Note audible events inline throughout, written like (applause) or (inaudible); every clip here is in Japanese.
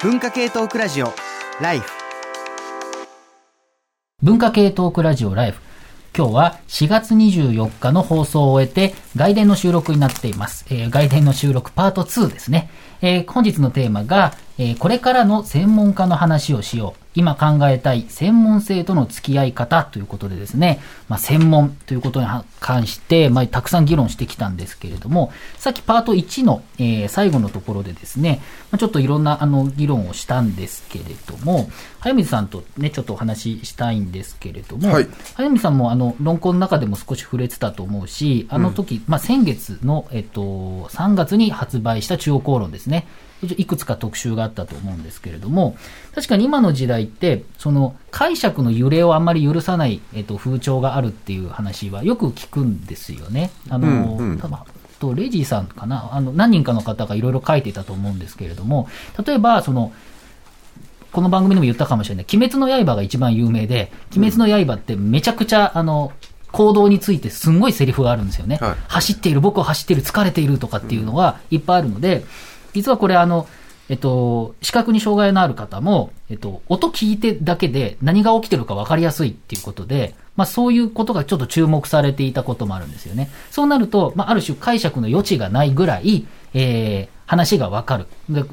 文化系トークラジオライフ。文化系トークラジオライフ。今日は4月24日の放送を終えて外伝の収録になっています、えー外伝の収録パート2ですね、えー本日のテーマが、えーこれからの専門家の話をしよう。今考えたい専門性との付き合い方ということでですね、まあ、専門ということに関して、まあ、たくさん議論してきたんですけれども、さっきパート1の、えー最後のところでですね、まあ、ちょっといろんなあの議論をしたんですけれども、早水さんとね、ちょっとお話ししたいんですけれども、はい早水さんもあの論考の中でも少し触れてたと思うし、あの時、まあ、先月の、えっと、3月に発売した中央公論ですね。いくつか特集があったと思うんですけれども、確かに今の時代って、その解釈の揺れをあんまり許さない、えっと、風潮があるっていう話はよく聞くんですよね。あの、うんうん多分とレジーさんかな、あの何人かの方がいろいろ書いていたと思うんですけれども、例えば、その、この番組でも言ったかもしれない。鬼滅の刃が一番有名で、鬼滅の刃ってめちゃくちゃ、あの、行動についてすんごいセリフがあるんですよね。はい走っている、僕は走っている、疲れているとかっていうのがいっぱいあるので、実はこれあの、えっと、視覚に障害のある方も、えっと、音聞いてだけで何が起きてるか分かりやすいっていうことで、まあそういうことがちょっと注目されていたこともあるんですよね。そうなると、まあある種解釈の余地がないぐらい、えー話が分かる。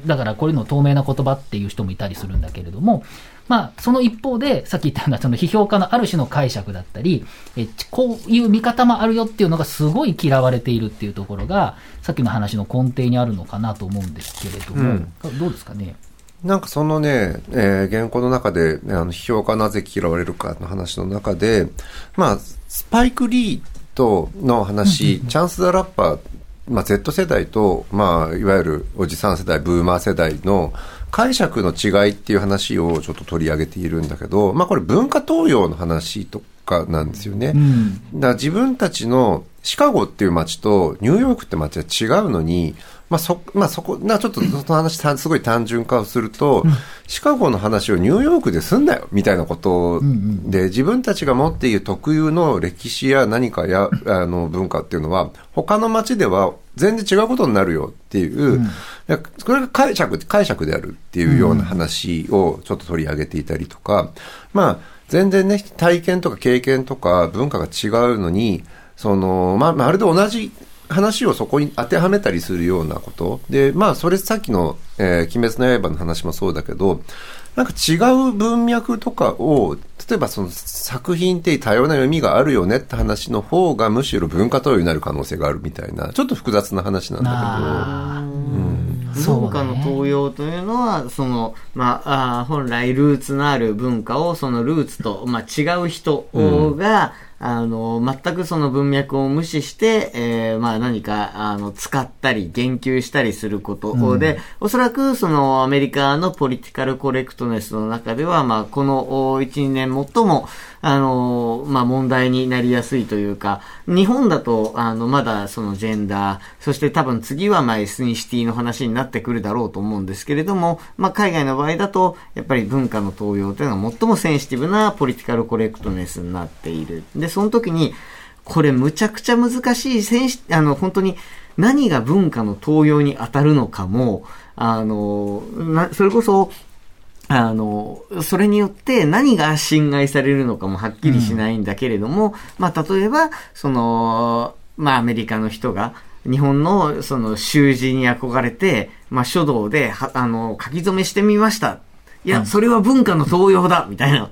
だからこういうの透明な言葉っていう人もいたりするんだけれども、まあその一方で、さっき言ったようなその批評家のある種の解釈だったり、えこういう見方もあるよっていうのがすごい嫌われているっていうところが、さっきの話の根底にあるのかなと思うんですけれども、どうですかね？なんかそのね、えー原稿の中で、ね、あの、批評家なぜ嫌われるかの話の中で、まあ、スパイク・リーとの話、チャンス・ザ・ラッパー、まあ、Z 世代と、まあ、いわゆるおじさん世代、ブーマー世代の解釈の違いっていう話をちょっと取り上げているんだけど、まあ、これ文化東洋の話とかなんですよね。うん。だから自分たちのシカゴっていう街とニューヨークって街は違うのに、まあそ、まあそこ、な、ちょっとその話たすごい単純化をすると、シカゴの話をニューヨークですんだよ、みたいなことで、自分たちが持っている特有の歴史や何かや、(laughs) あの文化っていうのは、他の街では全然違うことになるよっていう、いやこれが解釈、解釈であるっていうような話をちょっと取り上げていたりとか、まあ、全然ね、体験とか経験とか文化が違うのに、その、まあ、まるで同じ話をそこに当てはめたりするようなこと。で、まあ、それさっきの、えー鬼滅の刃の話もそうだけど、なんか違う文脈とかを、例えばその作品って多様な読みがあるよねって話の方がむしろ文化投与になる可能性があるみたいな、ちょっと複雑な話なんだあー。そうね。文化の東洋というのは、その、まあ、あー本来ルーツのある文化を、そのルーツと、まあ、違う人が、あの、全くその文脈を無視して、えーまあ、何か、あの、使ったり、言及したりすることで、おそらく、その、アメリカのポリティカルコレクトネスの中では、まあ、この、お1、2年最も、あの、まあ、問題になりやすいというか、日本だと、あの、まだそのジェンダー、そして多分次はまあエスニシティの話になってくるだろうと思うんですけれども、まあ、海外の場合だと、やっぱり文化の登用というのが最もセンシティブなポリティカルコレクトネスになっている。で、その時に、これむちゃくちゃ難しい、センシあの、本当に何が文化の登用に当たるのかも、あの、なそれこそ、あの、それによって何が侵害されるのかもはっきりしないんだけれども、まあ、例えば、その、まあ、アメリカの人が、日本の、その、習字に憧れて、まあ、書道で、は、あの、書き初めしてみました。いや、それは文化の東洋だみたいな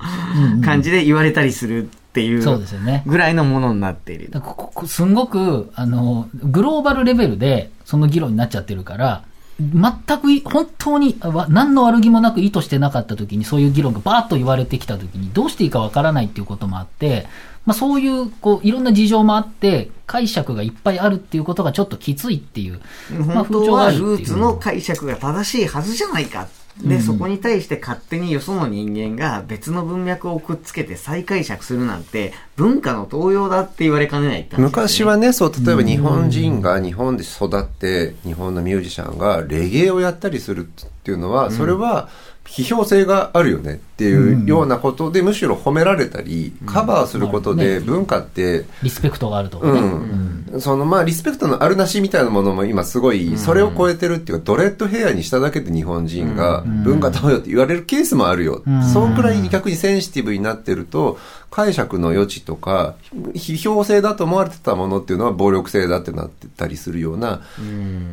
感じで言われたりするっていう、そうですよねぐらいのものになっている。だからここすんごく、あの、グローバルレベルでその議論になっちゃってるから、全くい本当にわ何の悪気もなく意図してなかった時にそういう議論がバーッと言われてきた時にどうしていいかわからないっていうこともあって、まあそういうこういろんな事情もあって解釈がいっぱいあるっていうことがちょっときついっていう、まあ本当はル風潮があるっていうーツの解釈が正しいはずじゃないか。で、そこに対して勝手によその人間が別の文脈をくっつけて再解釈するなんて文化の東洋だって言われかねないね昔はね、そう、例えば日本人が日本で育って、日本のミュージシャンがレゲエをやったりするっていうのは、それは批評性があるよねっていうようなことで、むしろ褒められたり、カバーすることで文化って、リスペクトがあると。うん。そのまあリスペクトのあるなしみたいなものも今すごい、それを超えてるっていうか、ドレッドヘアにしただけで日本人が文化食べようって言われるケースもあるよ。そんくらい逆にセンシティブになってると、解釈の余地とか、批評性だと思われてたものっていうのは暴力性だってなってたりするような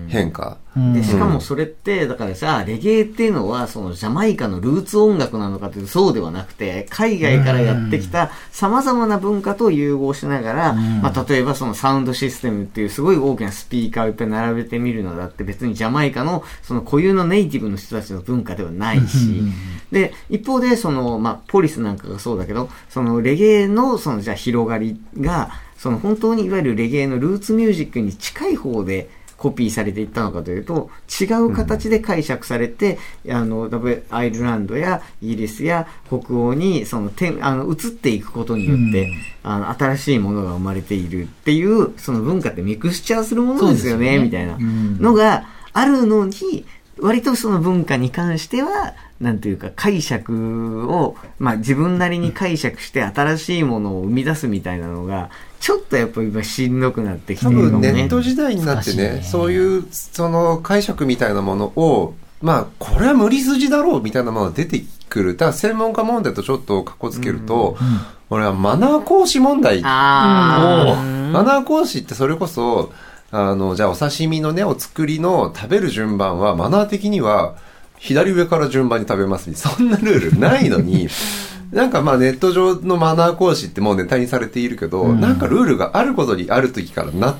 変化。で、しかもそれって、だからさ、レゲエっていうのは、そのジャマイカのルーツ音楽なのかというとそうではなくて、海外からやってきた様々な文化と融合しながら、まあ、例えばそのサウンドシステムっていうすごい大きなスピーカーをいっぱい並べてみるのだって別にジャマイカのその固有のネイティブの人たちの文化ではないし、で、一方でその、まあ、ポリスなんかがそうだけど、そのレゲエのそのじゃあ広がりが、その本当にいわゆるレゲエのルーツミュージックに近い方で、コピーされていったのかというと、違う形で解釈されて、あの、例えばアイルランドやイギリスや北欧に、その、てあの、移っていくことによって、あの、新しいものが生まれているっていう、その文化ってミクスチャーするものですよね、ね。みたいなうん。のがあるのに、割とその文化に関しては、なんていうか解釈を、まあ自分なりに解釈して新しいものを生み出すみたいなのが、ちょっとやっぱり今しんどくなってきて多るかもね。分ネット時代になってね、ねそういうその解釈みたいなものを、まあ、これは無理筋だろうみたいなものが出てくる。だから専門家問題とちょっとかっこつけると、俺はマナー講師問題。ああ、マナー講師ってそれこそ、あの、じゃあお刺身のね、お作りの食べる順番は、マナー的には、左上から順番に食べます (laughs) そんなルールないのに、なんかまあネット上のマナー講師ってもうネタにされているけど、なんかルールがあることにある時からなっ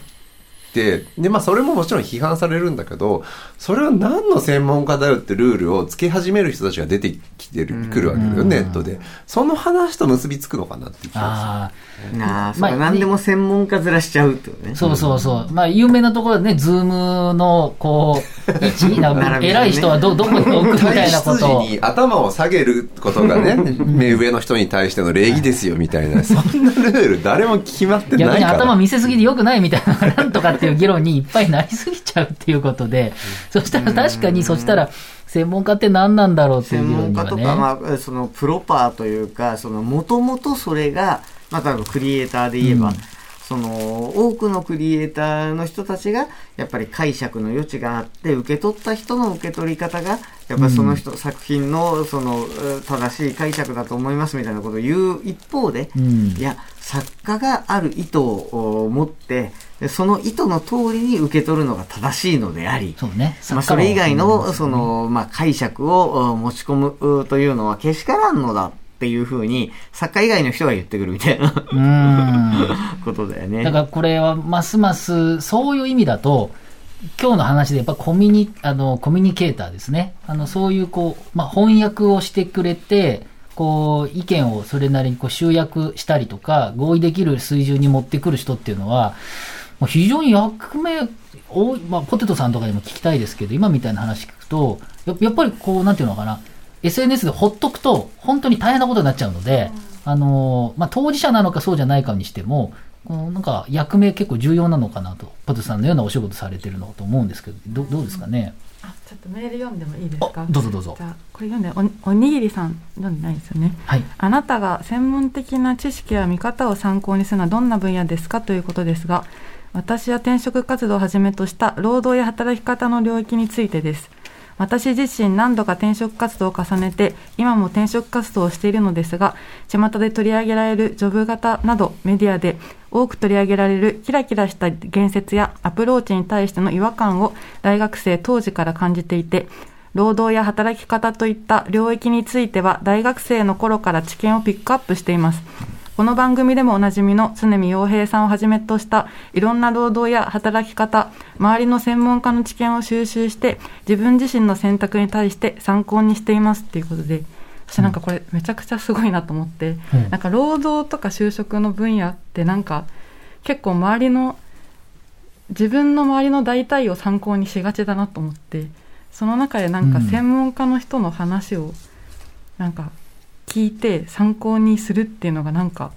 て、で、まあそれももちろん批判されるんだけど、それは何の専門家だよってルールをつけ始める人たちが出てきてる、来るわけだよ、ネットで。その話と結びつくのかなっていう気があなあ、そうまあ何でも専門家づらしちゃうってことねあ、。そうそうそう。まあ、有名なところでね、ズームの、こう、位置、(laughs) 偉い人はど、どこに置くみたいなことを。に頭を下げることがね、(laughs) 目上の人に対しての礼儀ですよみたいな、そんなルール誰も決まってな逆にいから。頭見せすぎで良くないみたいな、なんとかっていう議論にいっぱいなりすぎちゃうっていうことで、そしたら確かに、そしたら、専門家って何なんだろうっていうね。門家とか、まあ、そのプロパーというか、その、もともとそれが、まあ、多分クリエイターで言えば、うん。その、多くのクリエイターの人たちが、やっぱり解釈の余地があって、受け取った人の受け取り方が、やっぱりその人、作品の、その、え正しい解釈だと思いますみたいなことを言う一方で、うん。いや、作家がある意図を持って、でその意図の通りに受け取るのが正しいのであり、そうね。まあ、それ以外の、その、まあ、解釈を持ち込むうというのはけしからんのだっていうふうに、作家以外の人が言ってくるみたいなうん。(laughs) ことだよね。だからこれはますますそういう意味だと、今日の話でやっぱコミュニ、あの、コミュニケーターですね。あの、そういうこう、まあ、翻訳をしてくれて、こう、意見をそれなりにこう集約したりとか、合意できる水準に持ってくる人っていうのは、もう非常に役目多い、まあ、ポテトさんとかにも聞きたいですけど、今みたいな話聞くと、ややっぱりこう、なんていうのかな、SNS でほっとくと、本当に大変なことになっちゃうので、あの、まあ、当事者なのかそうじゃないかにしても、このなんか役名結構重要なのかなと、ポテトさんのようなお仕事されてるのと思うんですけど、どどうですかね？あちょっとメール読んでもいいですか？あどうぞどうぞ。じゃあこれ読んでおおにぎりさん読んでないですよね。はい。あなたが専門的な知識や見方を参考にするのはどんな分野ですかということですが私は転職活動をはじめとした労働や働き方の領域についてです私自身何度か転職活動を重ねて今も転職活動をしているのですが巷で取り上げられるジョブ型などメディアで多く取り上げられるキラキラした言説やアプローチに対しての違和感を大学生当時から感じていて労働や働き方といった領域については大学生の頃から知見をピックアップしています。この番組でもおなじみの常見洋平さんをはじめとしたいろんな労働や働き方、周りの専門家の知見を収集して自分自身の選択に対して参考にしていますっていうことで、私なんかこれめちゃくちゃすごいなと思って、うんなんか労働とか就職の分野ってなんか結構周りの自分の周りの大体を参考にしがちだなと思ってその中でなんか専門家の人の話をなんか聞いて参考にするっていうのがなんか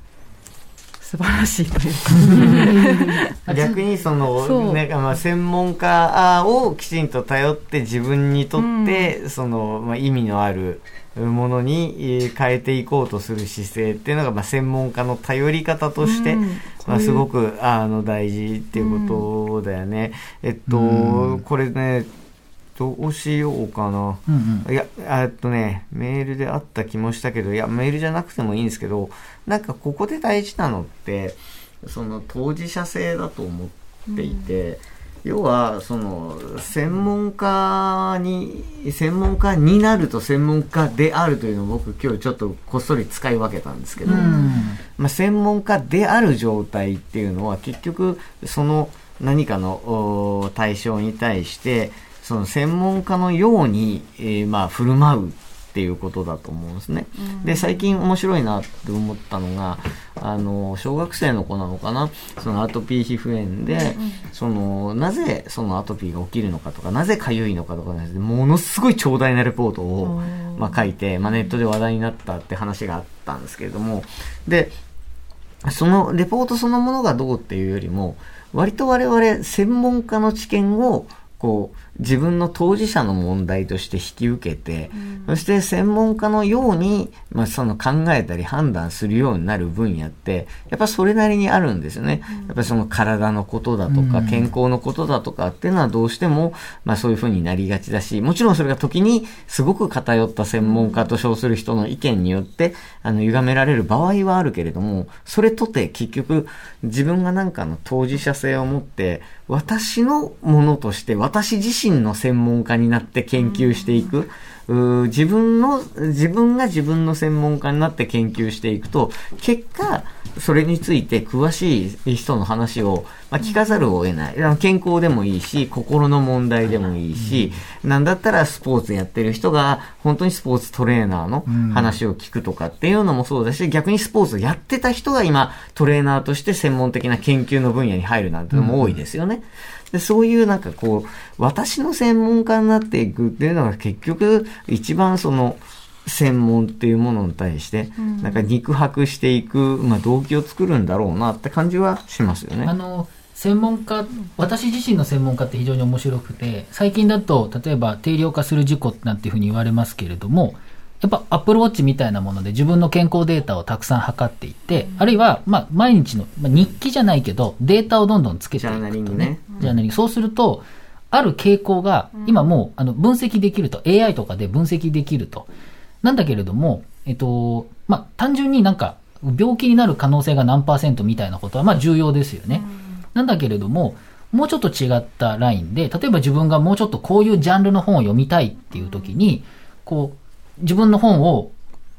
す素晴らしいというか。(laughs) 逆にそのそう。ねまあ、専門家をきちんと頼って自分にとって、そのまあ、意味のあるものにえー変えていこうとする姿勢っていうのが、まあ、専門家の頼り方として、うん。まあ、すごくあの大事っていうことだよね。えっと、うん。これねどうしようかな。うんうん。いや、えっとね、メールであった気もしたけど、いや、メールじゃなくてもいいんですけど、なんかここで大事なのって、その当事者性だと思っていて、要は、その、専門家に、専門家になると専門家であるというのを僕今日ちょっとこっそり使い分けたんですけど、うん。まあ、専門家である状態っていうのは結局その何かのお対象に対してその専門家のように、えーまあ振る舞うっていうことだと思うんですね。で最近面白いなって思ったのがあの小学生の子なのかな。そのアトピー皮膚炎で、そのなぜそのアトピーが起きるのかとかなぜ痒いのかとかねものすごい長大なレポートを、まあ、書いて、まあ、ネットで話題になったって話があったんですけれども。でそのレポートそのものがどうっていうよりも、割と我々専門家の知見を、こう、自分の当事者の問題として引き受けて、そして専門家のように、まあ、その考えたり判断するようになる分野って、やっぱそれなりにあるんですよね。やっぱりその体のことだとか、うん健康のことだとかっていうのはどうしても、まあそういうふうになりがちだし、もちろんそれが時にすごく偏った専門家と称する人の意見によって、あの、歪められる場合はあるけれども、それとて結局自分がなんかの当事者性を持って、私のものとして、私自身の専門家になって研究していく。うー自分の、自分が自分の専門家になって研究していくと、結果、それについて詳しい人の話を、まあ、聞かざるを得ない。健康でもいいし、心の問題でもいいし、なんだったらスポーツやってる人が、本当にスポーツトレーナーの話を聞くとかっていうのもそうだし、逆にスポーツやってた人が今、トレーナーとして専門的な研究の分野に入るなんてのも多いですよね。でそういうなんかこう、私の専門家になっていくっていうのが結局、一番その、専門っていうものに対して、なんか肉薄していく、まあ、動機を作るんだろうなって感じはしますよね。あの専門家私自身の専門家って非常に面白くて最近だと例えば定量化する事故なんていうふうに言われますけれどもやっぱアップルウォッチみたいなもので自分の健康データをたくさん測っていって、あるいは、まあ、毎日の、まあ、日記じゃないけどデータをどんどんつけていくと、ね、ジャーナリングね。ジャーナリング。そうするとある傾向が今もうあの分析できると AI とかで分析できると。なんだけれども、えっと、まあ、単純になんか、病気になる可能性が何パーセントみたいなことは、まあ、重要ですよね。なんだけれども、もうちょっと違ったラインで、例えば自分がもうちょっとこういうジャンルの本を読みたいっていう時に、こう、自分の本を、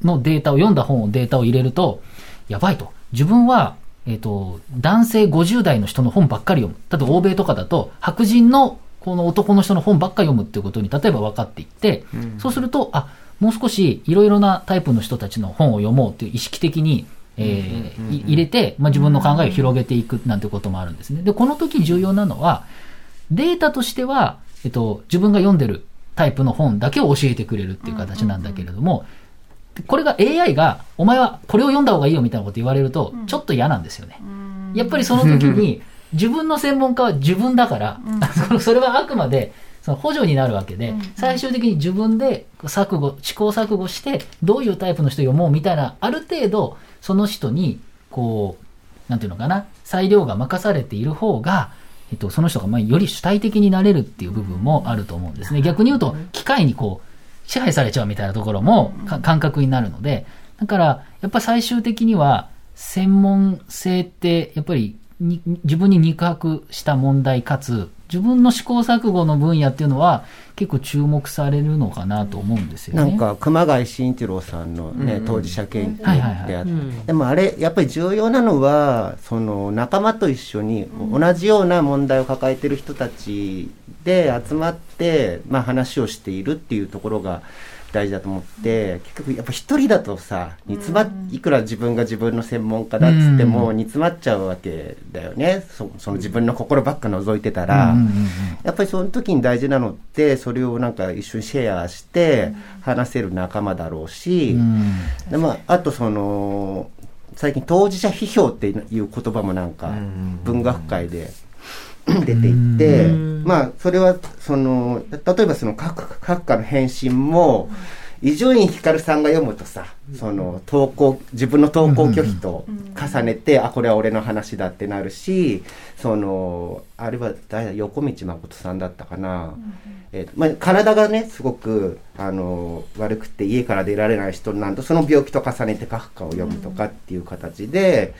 のデータを、読んだ本をデータを入れると、やばいと。自分は、えっ、と、男性50代の人の本ばっかり読む。例えば欧米とかだと、白人のこの男の人の本ばっかり読むっていうことに、例えば分かっていって、そうすると、あ、もう少しいろいろなタイプの人たちの本を読もうっていう意識的に、えーい入れて、まあ、自分の考えを広げていくなんてこともあるんですね。で、この時重要なのは、データとしては、えっと、自分が読んでるタイプの本だけを教えてくれるっていう形なんだけれども、これが AI が、お前はこれを読んだ方がいいよみたいなこと言われると、ちょっと嫌なんですよね。やっぱりその時に、(laughs) 自分の専門家は自分だから、(laughs) それはあくまで、その補助になるわけで、最終的に自分で錯誤、試行錯誤して、どういうタイプの人読もうみたいな、ある程度、その人に、こう、なんていうのかな、裁量が任されている方が、えっと、その人がまあより主体的になれるっていう部分もあると思うんですね。逆に言うと、機械にこう、支配されちゃうみたいなところもか感覚になるので、だから、やっぱ最終的には、専門性って、やっぱりに自分に肉薄した問題かつ、自分の試行錯誤の分野っていうのは結構注目されるのかなと思うんですよね。なんか熊谷慎一郎さんの、ね当事者研はいはいはい。究であって、でもあれやっぱり重要なのはその仲間と一緒に同じような問題を抱えてる人たちで集まって、まあ、話をしているっていうところが大事だと思って結局やっぱ一人だとさ煮詰まいくら自分が自分の専門家だっつっても煮詰まっちゃうわけだよね。そその自分の心ばっか覗いてたら。やっぱりその時に大事なのってそれをなんか一緒にシェアして話せる仲間だろうし、うん。でまあ、あとその最近当事者批評っていう言葉もなんか文学界で出ていって、まあそれはその例えばその各各家の返信も伊集院光さんが読むとさその投稿自分の投稿拒否と重ねて、あこれは俺の話だってなるしそのあれは横道誠さんだったかな、えーとまあ、体がねすごくあの悪くて家から出られない人なんとその病気と重ねてカフカを読むとかっていう形で、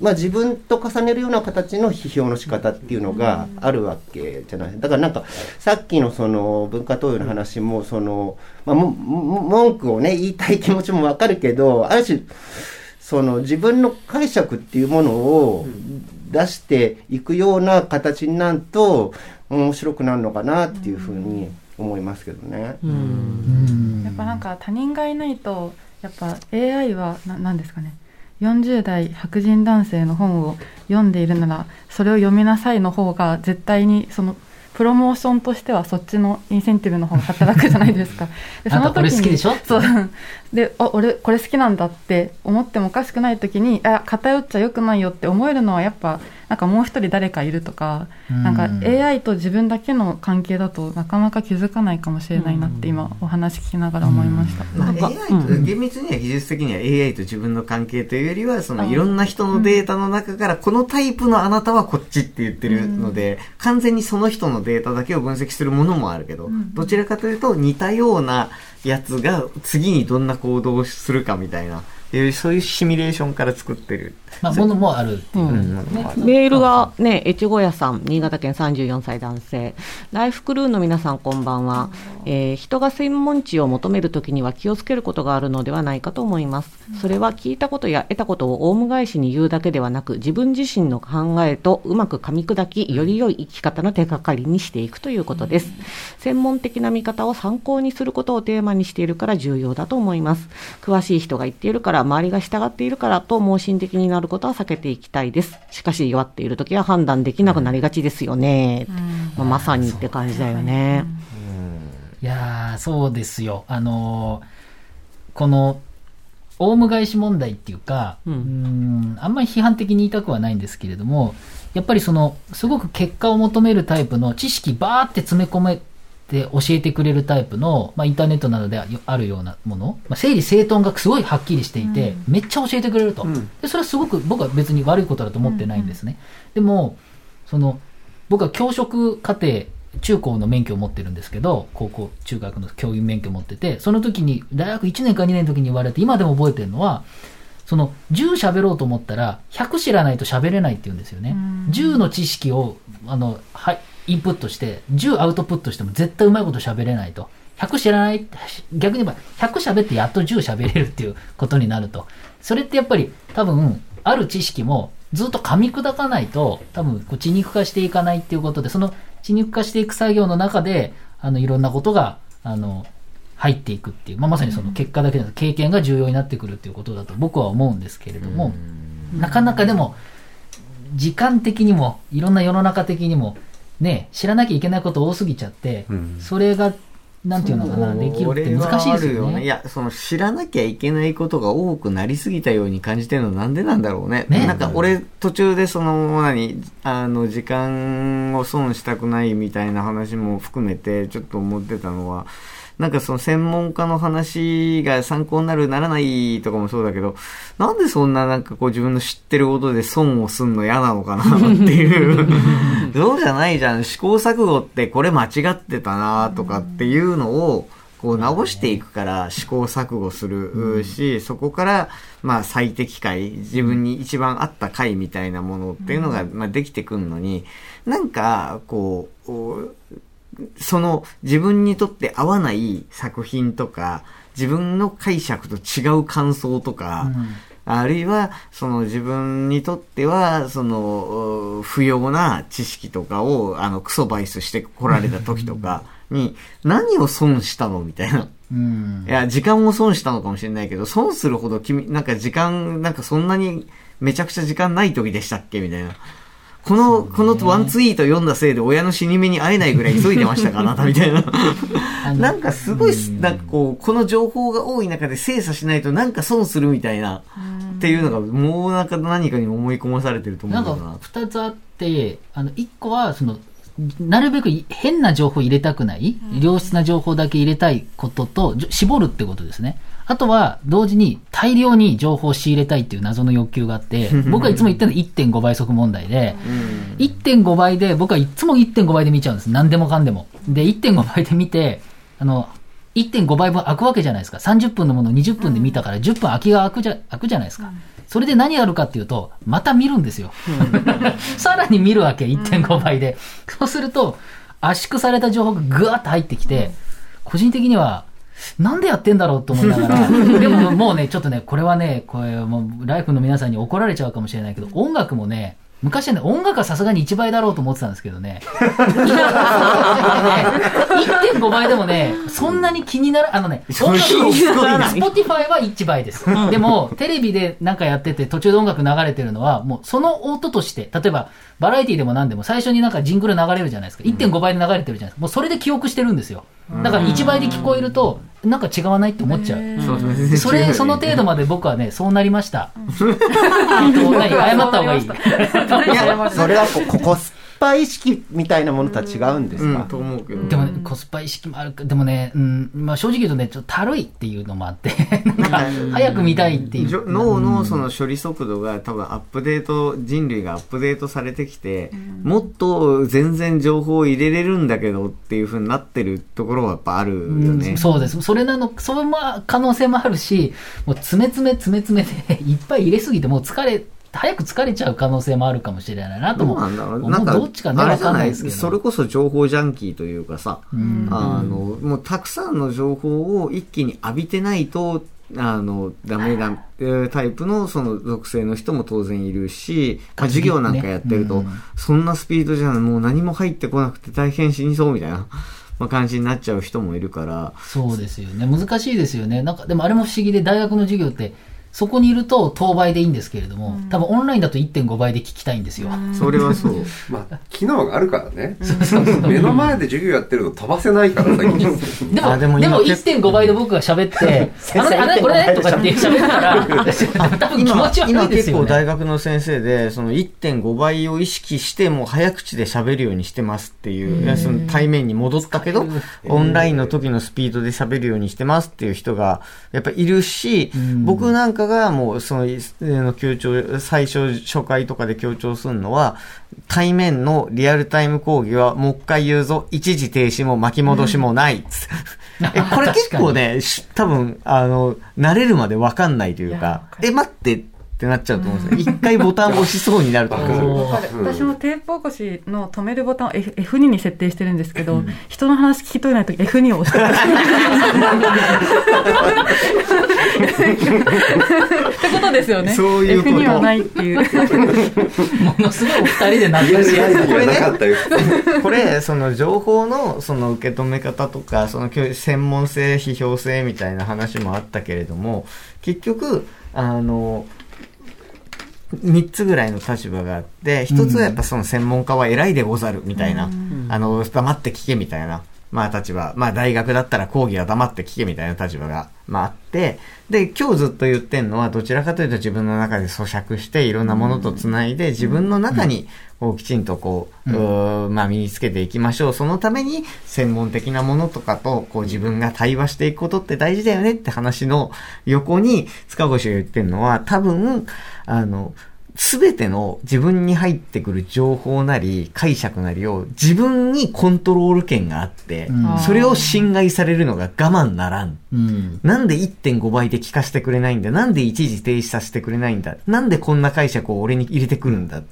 まあ、自分と重ねるような形の批評の仕方っていうのがあるわけじゃない。だからなんかさっきのその文化投与の話もその、まあ、文句をね言いたい気持ちもわかるけどある種その自分の解釈っていうものを出していくような形になると面白くなるのかなっていうふうに思いますけどね。やっぱなんか他人がいないとやっぱ AI はななんですかね40代白人男性の本を読んでいるならそれを読みなさいの方が絶対にそのプロモーションとしてはそっちのインセンティブの方が働くじゃないですか。であんたこれ好きでしょ？そう。で、あ、俺これ好きなんだって思ってもおかしくない時に、あ、偏っちゃ良くないよって思えるのはやっぱ、なんかもう一人誰かいるとか、なんか AI と自分だけの関係だとなかなか気づかないかもしれないなって今お話聞きながら思いました。まあ、AI と、厳密には技術的には AI と自分の関係というよりは、そのいろんな人のデータの中から、このタイプのあなたはこっちって言ってるので、完全にその人のデータだけを分析するものもあるけど、どちらかというと似たようなやつが次にどんな行動をするかみたいな、そういうシミュレーションから作ってる。まあ、ものもあるっていう。メールがね、越後屋さん、新潟県34歳男性。ライフクルーの皆さんこんばんは。えー人が専門知を求めるときには気をつけることがあるのではないかと思います。それは聞いたことや得たことをオウム返しに言うだけではなく、自分自身の考えとうまく噛み砕き、より良い生き方の手がかりにしていくということです。専門的な見方を参考にすることをテーマにしているから重要だと思います。詳しい人が言っているから、周りが従っているからと盲信的になることは避けていきたいです。しかし弱っているときは判断できなくなりがちですよね。まあ、まさにって感じだよね。いやー、そうですよ。あのーこの、オウム返し問題っていうか、うんん、あんまり批判的に言いたくはないんですけれども、やっぱりその、すごく結果を求めるタイプの知識バーって詰め込めて教えてくれるタイプの、まあ、インターネットなどであるようなもの、まあ、整理整頓がすごいはっきりしていて、めっちゃ教えてくれると、で。それはすごく僕は別に悪いことだと思ってないんですね。でも、その、僕は教職課程、中高の免許を持ってるんですけど、高校、中学の教員免許を持ってて、その時に、大学1年か2年の時に言われて、今でも覚えてるのは、その、10喋ろうと思ったら、100知らないと喋れないって言うんですよね。10の知識を、あの、はい、インプットして、10アウトプットしても絶対うまいこと喋れないと。100知らない、逆に言えば、100喋ってやっと10喋れるっていうことになると。それってやっぱり、多分、ある知識も、ずっと噛み砕かないと、多分、こう血肉化していかないっていうことで、その血肉化していく作業の中で、あの、いろんなことが、あの、入っていくっていう、まあ、まさにその結果だけでなく経験が重要になってくるっていうことだと僕は思うんですけれども、なかなかでも、時間的にも、いろんな世の中的にも、ね、知らなきゃいけないこと多すぎちゃって、それが、なんていうのかな、できるって難しいですよね。これはあるいや、その知らなきゃいけないことが多くなりすぎたように感じてるのはなんでなんだろうね。ねなんか俺途中でその、何、あの、時間を損したくないみたいな話も含めてちょっと思ってたのは、なんかその専門家の話が参考になるならないとかもそうだけど、なんでそんななんかこう自分の知ってることで損をすんの嫌なのかなっていう。(laughs) そうじゃないじゃん。試行錯誤ってこれ間違ってたなとかっていうのを、こう直していくから試行錯誤するし、そこからまあ最適解、自分に一番合った解みたいなものっていうのがまあできてくるのに、なんかこう、その自分にとって合わない作品とか、自分の解釈と違う感想とか、あるいは、その自分にとっては、その、不要な知識とかを、あの、クソバイスして来られた時とかに、何を損したのみたいな。うんいや、時間を損したのかもしれないけど、損するほど君、なんか時間、なんかそんなにめちゃくちゃ時間ない時でしたっけみたいな。この、このワンツイート読んだせいで親の死に目に会えないぐらい急いでましたかあなたみたいな。なんかすごい、なんかこう、この情報が多い中で精査しないとなんか損するみたいなっていうのが、もうなんか何かに思い込まされてると思なうんんだよな。か二つあって、あの、一個は、その、なるべく変な情報入れたくない、良質な情報だけ入れたいことと、絞るってことですね。あとは、同時に大量に情報を仕入れたいっていう謎の欲求があって、(laughs) 僕はいつも言ってるのは1.5倍速問題で、1.5倍で、僕はいつも1.5倍で見ちゃうんです。何でもかんでも。で、1.5倍で見て、あの、1.5倍分空くわけじゃないですか。30分のものを20分で見たから10分空きが空くじゃ空くじゃないですか。それで何やるかっていうと、また見るんですよ。(laughs) さらに見るわけ、1.5倍で。そうすると、圧縮された情報がぐわっと入ってきて、個人的には、なんでやってんだろうと思いながら、(laughs) でももうね、ちょっとね、これはね、これもう、ライフの皆さんに怒られちゃうかもしれないけど、音楽もね、昔はね、音楽はさすがに1倍だろうと思ってたんですけどね。(laughs) 1.5倍でもね、そんなに気になら、あのね、音楽を、Spotify は1倍です。でも、テレビでなんかやってて途中で音楽流れてるのは、もうその音として、例えば、バラエティでも何でも最初になんかジングル流れるじゃないですか。1.5倍で流れてるじゃないですか。もうそれで記憶してるんですよ。だから1倍で聞こえると、なんか違わないって思っちゃう。そうそれ、その程度まで僕はね、そうなりました。謝った方がいい。いや、それはこコスパ意識みたいなものとは違うんですか？うん、と思うけど。でもね、コスパ意識もあるか、でもね、うん、まあ正直言うとね、ちょっとたるいっていうのもあって、(laughs) なんか、早く見たいっていじょう。脳のその処理速度が多分アップデート、人類がアップデートされてきて、もっと全然情報を入れれるんだけどっていう風になってるところはやっぱあるよね。うんそうです。それなの、それも可能性もあるし、もう詰め詰め詰め詰めでいっぱい入れすぎて、もう疲れ、早く疲れちゃう可能性もあるかもしれないなとどもうなんだろうなんか、どっちかね、わかんないですけど。それこそ情報ジャンキーというかさ、あの、もうたくさんの情報を一気に浴びてないと、あの、ダメだ、えータイプのその属性の人も当然いるし、まあ、授業なんかやってると、うんそんなスピードじゃもう何も入ってこなくて大変死にそうみたいな、まあ、感じになっちゃう人もいるから、そうですよね。難しいですよね。なんか、でもあれも不思議で、大学の授業って、そこにいると当倍でいいんですけれども、多分オンラインだと1.5倍で聞きたいんですよ。それはそう。(laughs) まあ、機能があるからね。目の前で授業やってると飛ばせないから、最近。でも、あでもでも今結1.5倍で僕が喋って、あのね、あのね、これね、とかって喋ったら、多分気持ち悪今いですよね。結構大学の先生で、その1.5倍を意識して、もう早口で喋るようにしてますっていう、いやその対面に戻ったけど、オンラインの時のスピードで喋るようにしてますっていう人が、やっぱいるし、僕なんかがもう、その、えーの強調、最初、初回とかで強調するのは、対面のリアルタイム講義は、もう一回言うぞ、一時停止も巻き戻しもないうん。えこれ結構ね、多分、あの、慣れるまでわかんないというか、え、待ってってなっちゃうと思うんですよ。一回ボタン押しそうになると思う私もテープ起こしの止めるボタンを F- F2 に設定してるんですけど、人の話聞き取れないとき F2 を押してる。ってことですよね。そういうこと F2 はないっていう。ものすごいお二人で仲良し合いこれなかったよ。これ、その情報のその受け止め方とか、その専門性、批評性みたいな話もあったけれども、結局、あの、三つぐらいの立場があって、一つはやっぱその専門家は偉いでござるみたいな、あの、黙って聞けみたいな、まあ立場、まあ大学だったら講義は黙って聞けみたいな立場が、まああって、で、今日ずっと言ってんのは、どちらかというと自分の中で咀嚼して、いろんなものとつないで、自分の中に、こう、きちんとこう、うーまあ身につけていきましょう。そのために、専門的なものとかと、こう自分が対話していくことって大事だよねって話の横に、塚越が言ってるのは、多分、あの、すべての自分に入ってくる情報なり解釈なりを自分にコントロール権があって、うんそれを侵害されるのが我慢ならん。うん。なんで1.5倍で聞かせてくれないんだ？なんで一時停止させてくれないんだ？なんでこんな解釈を俺に入れてくるんだ？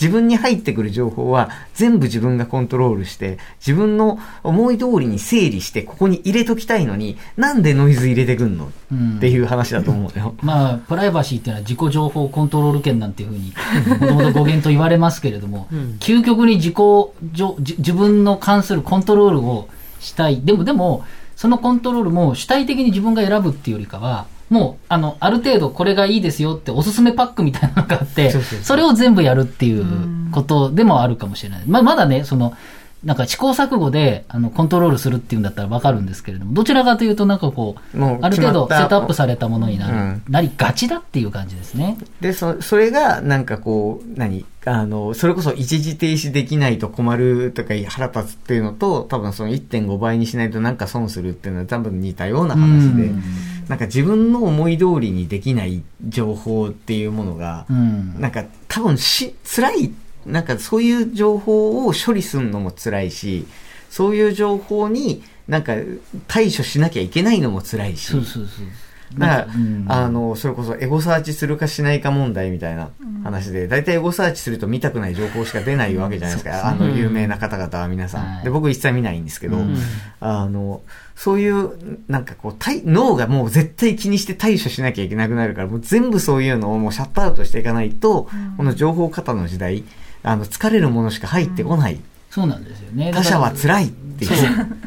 自分に入ってくる情報は全部自分がコントロールして、自分の思い通りに整理してここに入れときたいのに、なんでノイズ入れてくんの？うんっていう話だと思うよ。まあ、プライバシーっていうのは自己情報コントロール権なんていうふうに、(laughs) もともと語源と言われますけれども、究極に自己自分の関するコントロールをしたい。でも、でも、そのコントロールも主体的に自分が選ぶっていうよりかは、もう、あの、ある程度これがいいですよっておすすめパックみたいなのがあって、そうそうそうそれを全部やるっていうことでもあるかもしれない。まあ、まだね、その、なんか試行錯誤で、あの、コントロールするっていうんだったらわかるんですけれども、どちらかというとなんかこう、もうある程度セットアップされたものになる、うんなりがちだっていう感じですね。で、そ、それが、なんかこう、何？あの、それこそ一時停止できないと困るとか腹立つっていうのと、多分その1.5倍にしないとなんか損するっていうのは多分似たような話でうん、なんか自分の思い通りにできない情報っていうものがう、ん。なんか多分し、辛い、なんかそういう情報を処理するのも辛いし、そういう情報になんか対処しなきゃいけないのも辛いし。そうそうそう。だから、うんあの、それこそエゴサーチするかしないか問題みたいな話で、大体エゴサーチすると見たくない情報しか出ないわけじゃないですか。あの、有名な方々は皆さん。はいで、僕一切見ないんですけど、うんあの、そういう、なんかこう、大脳がもう絶対気にして対処しなきゃいけなくなるから、もう全部そういうのをもうシャットアウトしていかないと、この情報過多の時代、あの、疲れるものしか入ってこない。そうなんですよね。他者は辛いっていう。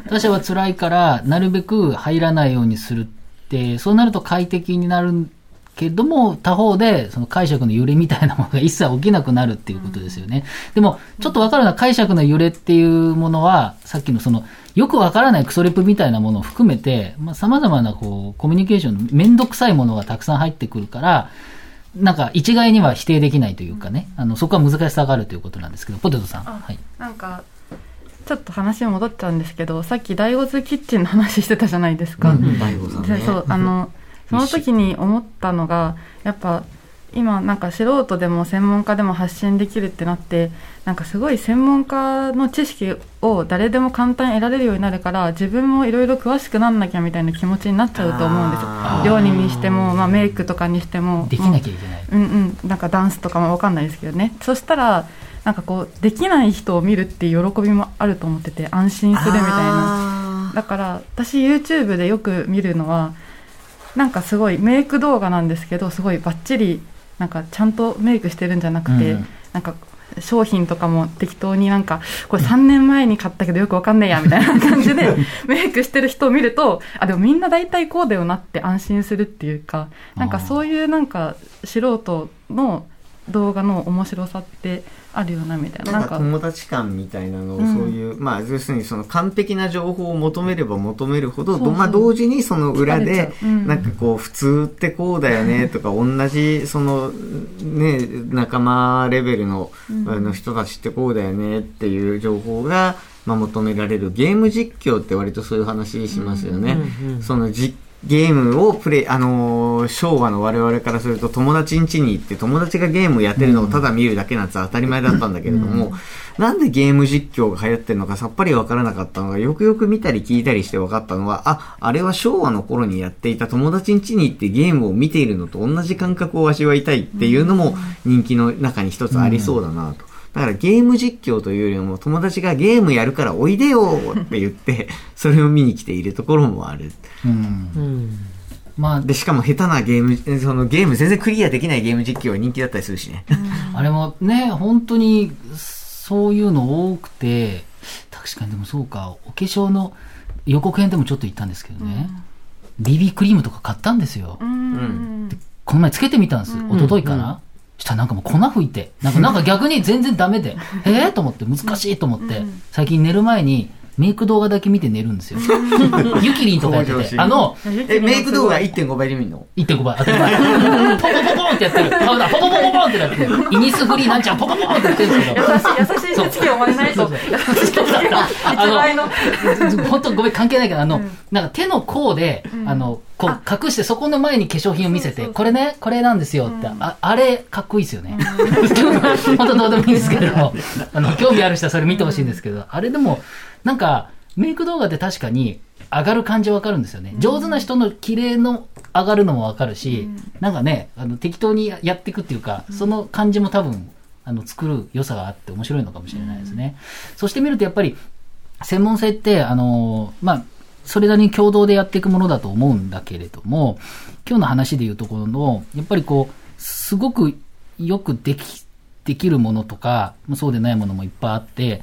他者は辛いから、なるべく入らないようにするって、そうなると快適になるけども、他方で、その解釈の揺れみたいなものが一切起きなくなるっていうことですよね。でも、ちょっとわかるのは解釈の揺れっていうものは、さっきのその、よくわからないクソレプみたいなものを含めて、まあ、様々なこう、コミュニケーションのめんどくさいものがたくさん入ってくるから、なんか一概には否定できないというかね、あの、そこは難しさがあるということなんですけど、ポテトさん。はい。なんかちょっと話戻っちゃうんですけどさっき大骨キッチンの話してたじゃないですか、うん大悟さんね。でそうあのその時に思ったのがやっぱ今なんか素人でも専門家でも発信できるってなってなんかすごい専門家の知識を誰でも簡単に得られるようになるから自分もいろいろ詳しくなんなきゃみたいな気持ちになっちゃうと思うんですあよ料理にしても、まあ、メイクとかにしてもできなきゃいけない。うんうん、なんかダンスとかもわかんないですけどね。そしたらなんかこうできない人を見るっていう喜びもあると思ってて安心するみたいな。だから私 YouTube でよく見るのはなんかすごいメイク動画なんですけどすごいバッチリなんかちゃんとメイクしてるんじゃなくて、うん。なんか商品とかも適当になんかこれ3年前に買ったけどよくわかんねえやみたいな感じで (laughs) メイクしてる人を見るとあでもみんな大体こうだよなって安心するっていうかなんかそういうなんか素人の動画の面白さってあるよなみたいな。なんか友達感みたいなのをそういう、まあ要するにその完璧な情報を求めれば求めるほど、まあ同時にその裏でう。うん。なんかこう普通ってこうだよねとか同じそのね仲間レベルのあの人たちってこうだよねっていう情報がまあ求められる。ゲーム実況って割とそういう話しますよね。その実ゲームをプレイ、あのー昭和の我々からすると友達ん家に行って友達がゲームやってるのをただ見るだけなんて当たり前だったんだけれども、なんでゲーム実況が流行ってるのかさっぱりわからなかったのが、よくよく見たり聞いたりして分かったのは、あ、あれは昭和の頃にやっていた友達ん家に行ってゲームを見ているのと同じ感覚を味わいたいっていうのも人気の中に一つありそうだなと。だからゲーム実況というよりも友達がゲームやるからおいでよって言って、(laughs) それを見に来ているところもある。うん。まあ、で、しかも下手なゲーム、そのゲーム全然クリアできないゲーム実況は人気だったりするしね。あれもね、本当に、そういうの多くて、確かにでもそうか、お化粧の予告編でもちょっと言ったんですけどね、BB クリームとか買ったんですよ。うんこの前つけてみたんです。一昨日かな、したらなんかもう粉吹いて、なんかなんか (laughs) 逆に全然ダメで、ええと思って難しいと思って、最近寝る前にメイク動画だけ見て寝るんですよ。ゆきりんとかやってて、あの、え、メイク動画1.5倍で見るの？1.5倍、当たり前。ポポポポンってやってる。パウダー、ポポポポポンってやってる。イニスフリーなんちゃらポポポポンってやってるんですけど。優しい優しい知識を真似ないと優しい知識が一倍の。(laughs) 本当ごめん関係ないけど、あの、なんか手の甲で、あの、こう隠してそこの前に化粧品を見せて、これね、これなんですよって、ああれ、かっこいいですよね。(laughs) 本当どうでもいいんですけれど。も、あの、興味ある人はそれ見てほしいんですけど、あれでも、なんか、メイク動画って確かに上がる感じわかるんですよね。上手な人の綺麗の上がるのもわかるし、なんかね、あの、適当にやっていくっていうか、その感じも多分、あの、作る良さがあって面白いのかもしれないですね。そして見るとやっぱり、専門性って、あの、まあ、それなりに共同でやっていくものだと思うんだけれども、今日の話でいうところの、やっぱりこう、すごくよくでき、できるものとか、そうでないものもいっぱいあって、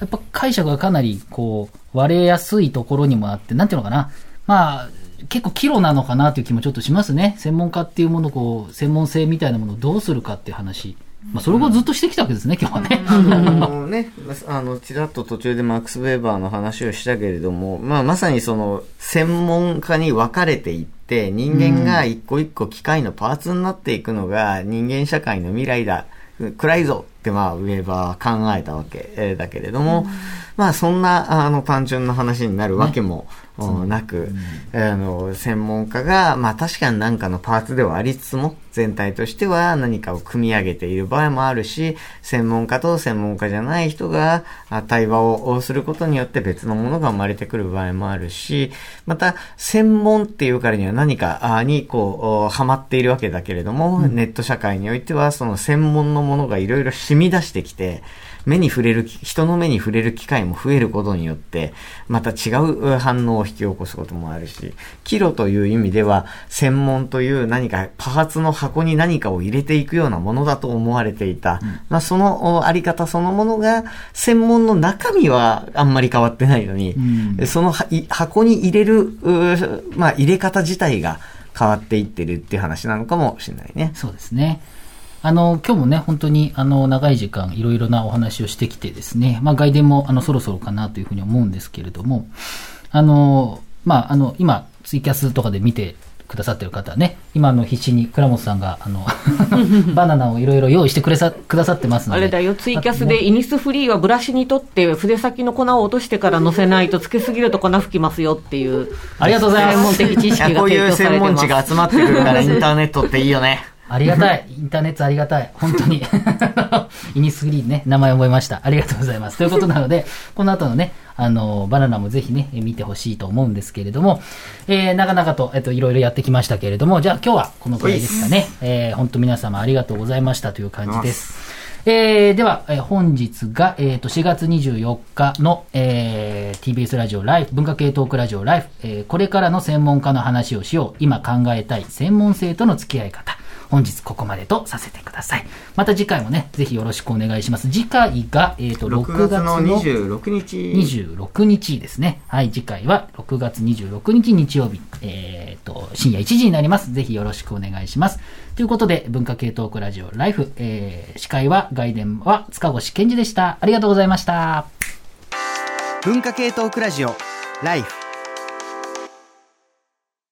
やっぱ解釈がかなりこう、割れやすいところにもあって、なんていうのかな。まあ、結構岐路なのかなという気もちょっとしますね。専門家っていうものをこう、専門性みたいなものをどうするかっていう話まあ、それをずっとしてきたわけですね、今日はね。あのね、あの、ちらっと途中でマックス・ウェーバーの話をしたけれども、まあ、まさにその、専門家に分かれていって、人間が一個一個機械のパーツになっていくのが人間社会の未来だ。暗いぞって、まあ、ウェーバーは考えたわけえーだけれども、まあ、そんな、あの、単純な話になるわけも、おなく、あの、専門家が、まあ確かに何かのパーツではありつつも、全体としては何かを組み上げている場合もあるし、専門家と専門家じゃない人があ対話をすることによって別のものが生まれてくる場合もあるし、また、専門っていうからには何かあにこう、おはまっているわけだけれども、ネット社会においてはその専門のものがいろいろ染み出してきて、目に触れる、人の目に触れる機会も増えることによって、また違う反応を引き起こすこともあるし、キロという意味では、専門という何かパーツの箱に何かを入れていくようなものだと思われていた。まあ、そのおあり方そのものが、専門の中身はあんまり変わってないのに、そのはい箱に入れる、うまあ、入れ方自体が変わっていってるっていう話なのかもしれないね。そうですね。あの、今日もね、本当に、あの、長い時間、いろいろなお話をしてきてですね、まあ、外伝も、あの、そろそろかなというふうに思うんですけれども、あの、まあ、あの、今、ツイキャスとかで見てくださってる方はね、今、あの、必死に倉本さんが、あの、(laughs) バナナをいろいろ用意してくれさ、くださってますので。あれだよ、ツイキャスでイニスフリーはブラシにとって筆先の粉を落としてから乗せないとつけすぎると粉吹きますよっていう。ありがとうございます専門的知識がこういう提供されてます。専門知が集まってくるからインターネットっていいよね。ありがたい。インターネットありがたい。本当に。(laughs) イニスフリーね、名前覚えました。ありがとうございます。ということなので、この後のね、あの、バナナもぜひね、え見てほしいと思うんですけれども、えー、長々と、えっと、いろいろやってきましたけれども、じゃあ今日はこのくらいですかね。えー、本当皆様ありがとうございましたという感じです。えー、では、えー本日が、えー、と4月24日の、えー TBS ラジオライフ、文化系トークラジオライフ、えーこれからの専門家の話をしよう、今考えたい専門性との付き合い方。本日ここまでとさせてください。また次回もね、ぜひよろしくお願いします。次回が、えー、と6 6月の月の26日。26日ですね。はい、次回は6月26日日曜日、えー、と、深夜1時になります。ぜひよろしくお願いします。ということで、文化系トークラジオライフ、えー、司会は、外伝は塚越健二でした。ありがとうございました。文化系トークラジオライフ